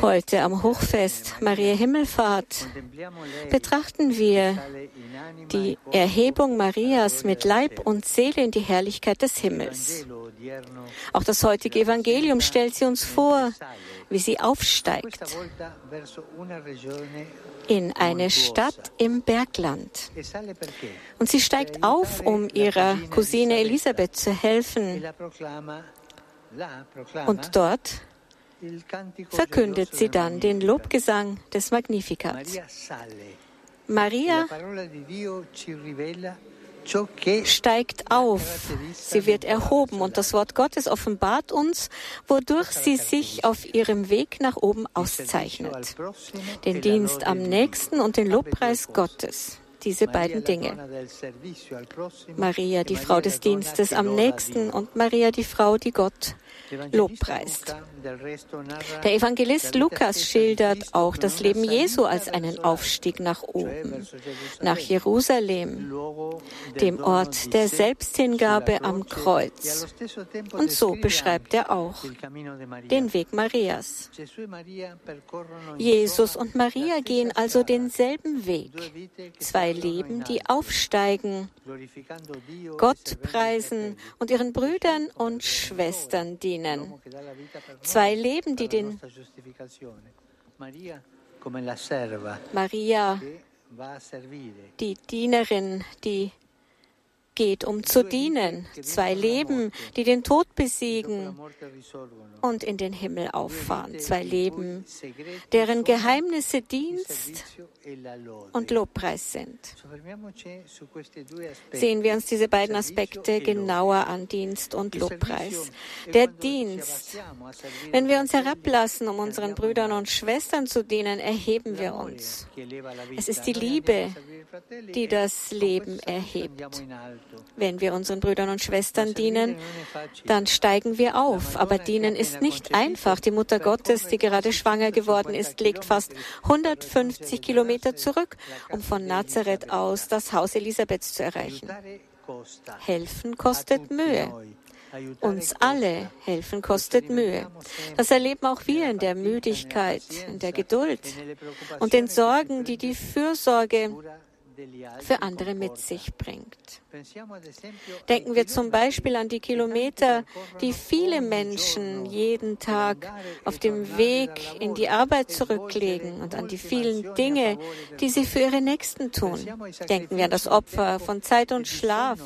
Heute am Hochfest Maria Himmelfahrt betrachten wir die Erhebung Marias mit Leib und Seele in die Herrlichkeit des Himmels. Auch das heutige Evangelium stellt sie uns vor, wie sie aufsteigt in eine Stadt im Bergland. Und sie steigt auf, um ihrer Cousine Elisabeth zu helfen. Und dort verkündet sie dann den Lobgesang des Magnifikats. Maria steigt auf, sie wird erhoben und das Wort Gottes offenbart uns, wodurch sie sich auf ihrem Weg nach oben auszeichnet. Den Dienst am nächsten und den Lobpreis Gottes diese beiden Dinge. Maria, die Frau des Dienstes am nächsten und Maria, die Frau, die Gott lobpreist. Der Evangelist Lukas schildert auch das Leben Jesu als einen Aufstieg nach oben, nach Jerusalem, dem Ort der Selbsthingabe am Kreuz. Und so beschreibt er auch den Weg Marias. Jesus und Maria gehen also denselben Weg. Zwei Leben, die aufsteigen, Gott preisen und ihren Brüdern und Schwestern dienen. Zwei Leben, die den Maria, die Dienerin, die geht, um zu dienen. Zwei Leben, die den Tod besiegen und in den Himmel auffahren. Zwei Leben, deren Geheimnisse Dienst und Lobpreis sind. Sehen wir uns diese beiden Aspekte genauer an, Dienst und Lobpreis. Der Dienst. Wenn wir uns herablassen, um unseren Brüdern und Schwestern zu dienen, erheben wir uns. Es ist die Liebe, die das Leben erhebt. Wenn wir unseren Brüdern und Schwestern dienen, dann steigen wir auf. Aber dienen ist nicht einfach. Die Mutter Gottes, die gerade schwanger geworden ist, legt fast 150 Kilometer zurück, um von Nazareth aus das Haus Elisabeths zu erreichen. Helfen kostet Mühe. Uns alle helfen kostet Mühe. Das erleben auch wir in der Müdigkeit, in der Geduld und den Sorgen, die die Fürsorge für andere mit sich bringt. Denken wir zum Beispiel an die Kilometer, die viele Menschen jeden Tag auf dem Weg in die Arbeit zurücklegen und an die vielen Dinge, die sie für ihre Nächsten tun. Denken wir an das Opfer von Zeit und Schlaf,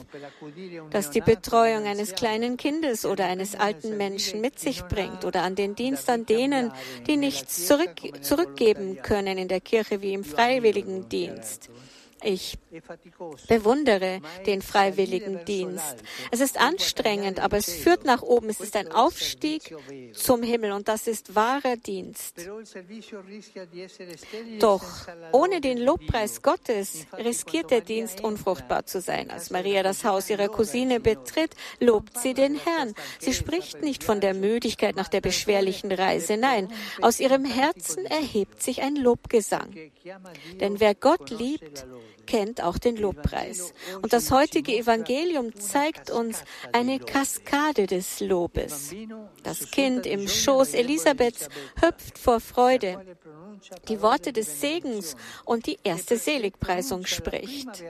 das die Betreuung eines kleinen Kindes oder eines alten Menschen mit sich bringt oder an den Dienst an denen, die nichts zurück, zurückgeben können in der Kirche wie im Freiwilligendienst. Ich bewundere den freiwilligen Dienst. Es ist anstrengend, aber es führt nach oben. Es ist ein Aufstieg zum Himmel und das ist wahrer Dienst. Doch ohne den Lobpreis Gottes riskiert der Dienst unfruchtbar zu sein. Als Maria das Haus ihrer Cousine betritt, lobt sie den Herrn. Sie spricht nicht von der Müdigkeit nach der beschwerlichen Reise. Nein, aus ihrem Herzen erhebt sich ein Lobgesang. Denn wer Gott liebt, kennt auch den Lobpreis. Und das heutige Evangelium zeigt uns eine Kaskade des Lobes. Das Kind im Schoß Elisabeths hüpft vor Freude. Die Worte des Segens und die erste Seligpreisung spricht.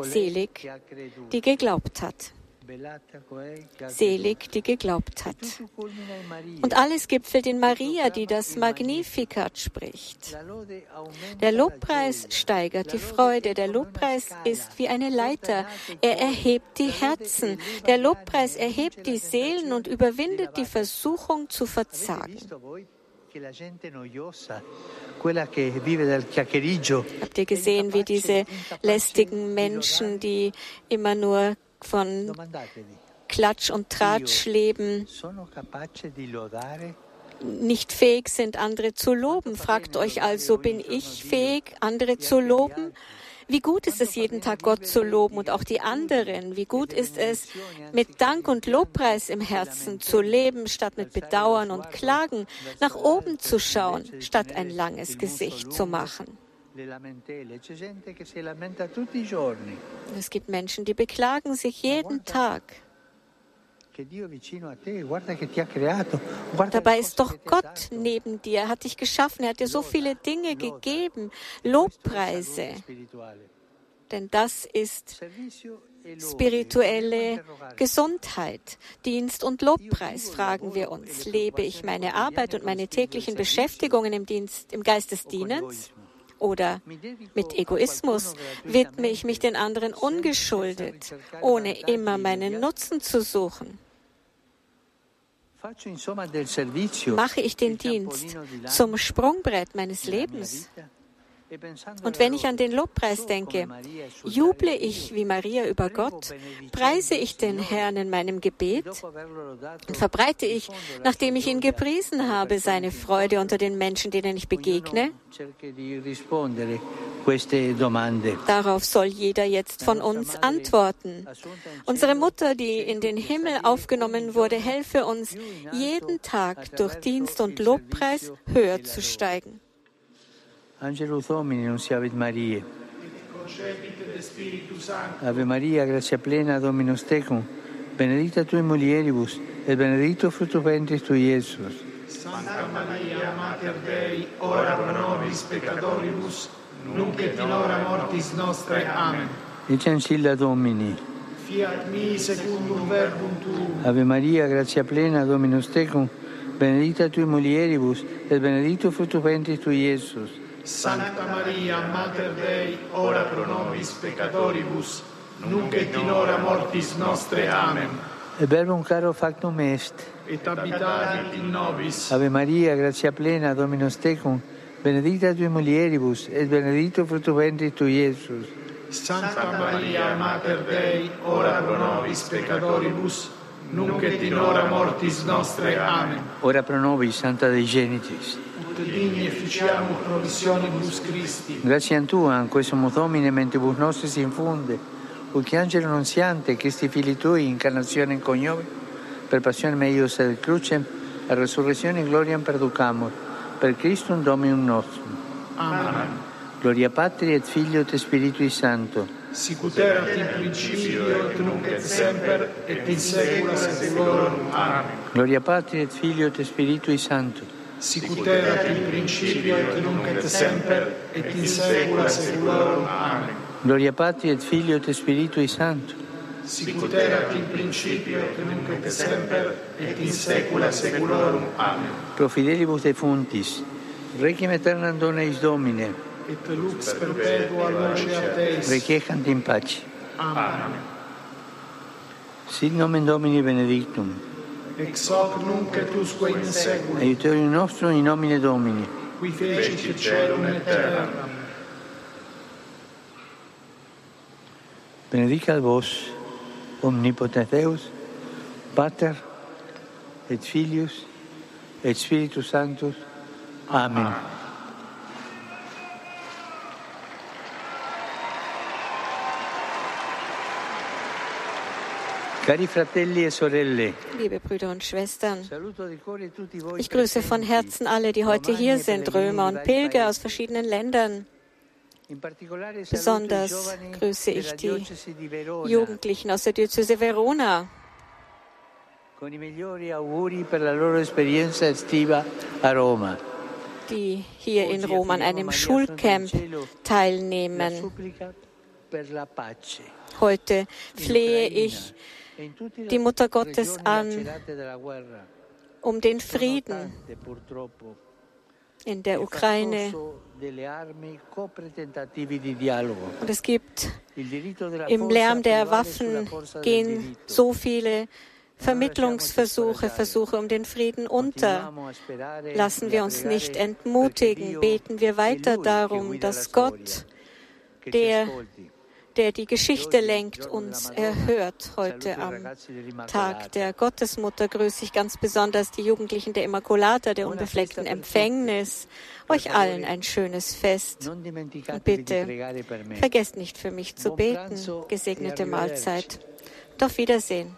Selig, die geglaubt hat. Selig, die geglaubt hat. Und alles gipfelt in Maria, die das Magnificat spricht. Der Lobpreis steigert die Freude. Der Lobpreis ist wie eine Leiter. Er erhebt die Herzen. Der Lobpreis erhebt die Seelen und überwindet die Versuchung zu verzagen. Habt ihr gesehen, wie diese lästigen Menschen, die immer nur von Klatsch und Tratsch leben, nicht fähig sind, andere zu loben. Fragt euch also, bin ich fähig, andere zu loben? Wie gut ist es, jeden Tag Gott zu loben und auch die anderen? Wie gut ist es, mit Dank und Lobpreis im Herzen zu leben, statt mit Bedauern und Klagen nach oben zu schauen, statt ein langes Gesicht zu machen? Es gibt Menschen, die beklagen sich jeden Tag. Dabei ist doch Gott neben dir, er hat dich geschaffen, er hat dir so viele Dinge gegeben, Lobpreise. Denn das ist spirituelle Gesundheit, Dienst und Lobpreis, fragen wir uns. Lebe ich meine Arbeit und meine täglichen Beschäftigungen im, Dienst, im Geist des Dienens? Oder mit Egoismus widme ich mich den anderen ungeschuldet, ohne immer meinen Nutzen zu suchen? Mache ich den Dienst zum Sprungbrett meines Lebens? Und wenn ich an den Lobpreis denke, juble ich wie Maria über Gott, preise ich den Herrn in meinem Gebet und verbreite ich, nachdem ich ihn gepriesen habe, seine Freude unter den Menschen, denen ich begegne? Darauf soll jeder jetzt von uns antworten. Unsere Mutter, die in den Himmel aufgenommen wurde, helfe uns jeden Tag durch Dienst und Lobpreis höher zu steigen. Angelus Domini, nunciavit Maria. Ave Maria, grazia plena, Dominus tecum, benedicta tui mulieribus, et benedictus fructus ventris tui, Iesus. Santa Maria, Mater Dei, ora pro nobis peccatoribus, nunc et in hora mortis nostre. Amen. Ecce ancilla Domini. Fiat mi secundum verbum tuum. Ave Maria, grazia plena, Dominus tecum, benedicta tui mulieribus, et benedictus fructus ventris tui, Iesus. Santa Maria, Mater Dei, ora pro nobis peccatoribus, nunc et in hora mortis nostre. Amen. E verbum caro factum est. Et habitavit in nobis. Ave Maria, grazia plena, Dominus tecum, benedicta tui mulieribus, et benedictus fructus ventris tui, Iesus. Santa Maria, Mater Dei, ora pro nobis peccatoribus, nunc et in hora mortis nostre. Amen. Ora pro nobis, Santa Dei Genitis. Digni efficiamur promissionibus Christi. Grazie a Tua, in questo Domine, mentibus nostris infunde, ut angelo nunziante, Christi fili Tui, incarnazione in coniovi, per passione meius et crucem, e resurrezione in gloria perducamur, per Christum Dominum nostrum. Amen. Gloria Patri et Figlio et Spiritui Santo. Sicut erat in principio et nunc et semper et in saecula saeculorum. Amen. Gloria Patri et Figlio et Spiritui Santo. sicut erat in principio et nunc et semper et in saecula saeculorum. Amen. Gloria Patri et Filio et Spiritui Sancto. Sicut erat in principio et nunc et semper et in saecula saeculorum. Amen. Pro fidelibus defuntis, requiem aeternam dona eis Domine, et lux perpetua luce a Teis. Requiescant in pace. Amen. Amen. Sit nomen Domini benedictum. Ex hoc nunc et usque in saecula, aiutorium nostrum in nomine Domini. qui fecit celum et terram. Benedicat vos, omnipotens Deus, Pater, et Filius, et Spiritus Sanctus. Amen. Cari Liebe Brüder und Schwestern, ich grüße von Herzen alle, die heute hier sind, Römer und Pilger aus verschiedenen Ländern. Besonders grüße ich die Jugendlichen aus der Diözese Verona die hier in Rom an einem Schulcamp teilnehmen. Heute flehe ich E die Mutter Gottes an um den Frieden in der Ukraine. Und es gibt im Lärm der Waffen gehen so viele Vermittlungsversuche, Versuche um den Frieden unter. Sperare Lassen e wir uns nicht entmutigen. Beten wir weiter darum, dass Gott, der. Der die Geschichte lenkt, uns erhört heute am Tag der Gottesmutter. Grüße ich ganz besonders die Jugendlichen der Immaculata, der unbefleckten Empfängnis. Euch allen ein schönes Fest. Bitte vergesst nicht für mich zu beten. Gesegnete Mahlzeit. Auf Wiedersehen.